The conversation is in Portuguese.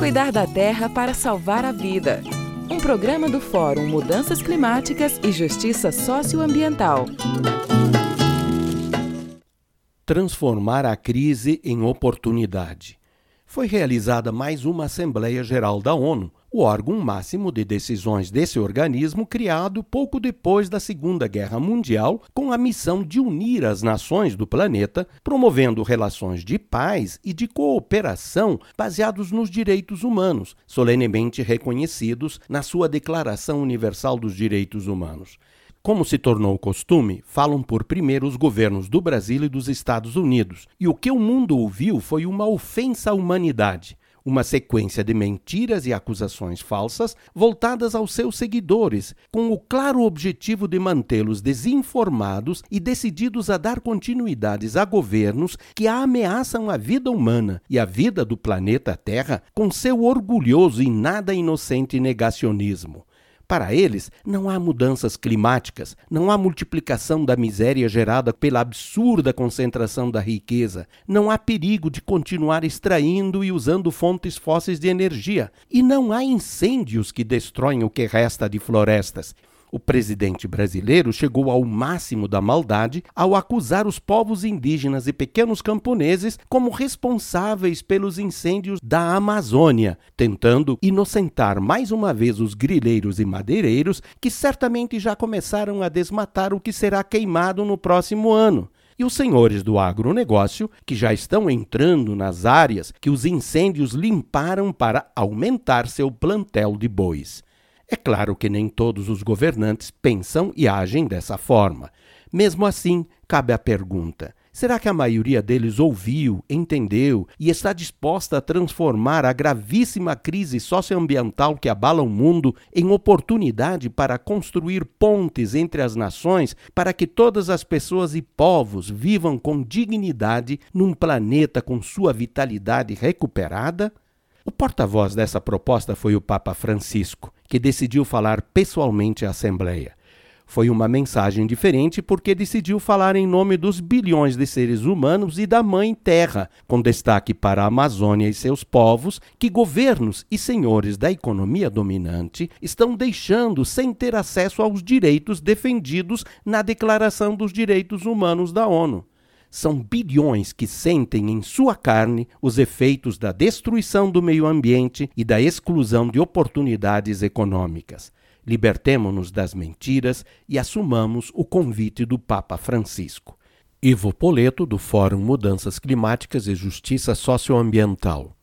Cuidar da Terra para salvar a vida. Um programa do Fórum Mudanças Climáticas e Justiça Socioambiental. Transformar a crise em oportunidade. Foi realizada mais uma Assembleia Geral da ONU, o órgão máximo de decisões desse organismo criado pouco depois da Segunda Guerra Mundial, com a missão de unir as nações do planeta, promovendo relações de paz e de cooperação baseados nos direitos humanos, solenemente reconhecidos na sua Declaração Universal dos Direitos Humanos. Como se tornou costume, falam por primeiro os governos do Brasil e dos Estados Unidos, e o que o mundo ouviu foi uma ofensa à humanidade uma sequência de mentiras e acusações falsas voltadas aos seus seguidores, com o claro objetivo de mantê-los desinformados e decididos a dar continuidades a governos que ameaçam a vida humana e a vida do planeta Terra com seu orgulhoso e nada inocente negacionismo. Para eles, não há mudanças climáticas, não há multiplicação da miséria gerada pela absurda concentração da riqueza, não há perigo de continuar extraindo e usando fontes fósseis de energia, e não há incêndios que destroem o que resta de florestas. O presidente brasileiro chegou ao máximo da maldade ao acusar os povos indígenas e pequenos camponeses como responsáveis pelos incêndios da Amazônia, tentando inocentar mais uma vez os grileiros e madeireiros que certamente já começaram a desmatar o que será queimado no próximo ano e os senhores do agronegócio, que já estão entrando nas áreas que os incêndios limparam para aumentar seu plantel de bois. É claro que nem todos os governantes pensam e agem dessa forma. Mesmo assim, cabe a pergunta: será que a maioria deles ouviu, entendeu e está disposta a transformar a gravíssima crise socioambiental que abala o mundo em oportunidade para construir pontes entre as nações para que todas as pessoas e povos vivam com dignidade num planeta com sua vitalidade recuperada? O porta-voz dessa proposta foi o Papa Francisco, que decidiu falar pessoalmente à Assembleia. Foi uma mensagem diferente porque decidiu falar em nome dos bilhões de seres humanos e da Mãe Terra, com destaque para a Amazônia e seus povos, que governos e senhores da economia dominante estão deixando sem ter acesso aos direitos defendidos na Declaração dos Direitos Humanos da ONU são bilhões que sentem em sua carne os efeitos da destruição do meio ambiente e da exclusão de oportunidades econômicas. Libertemo-nos das mentiras e assumamos o convite do Papa Francisco. Ivo Poleto, do Fórum Mudanças Climáticas e Justiça Socioambiental.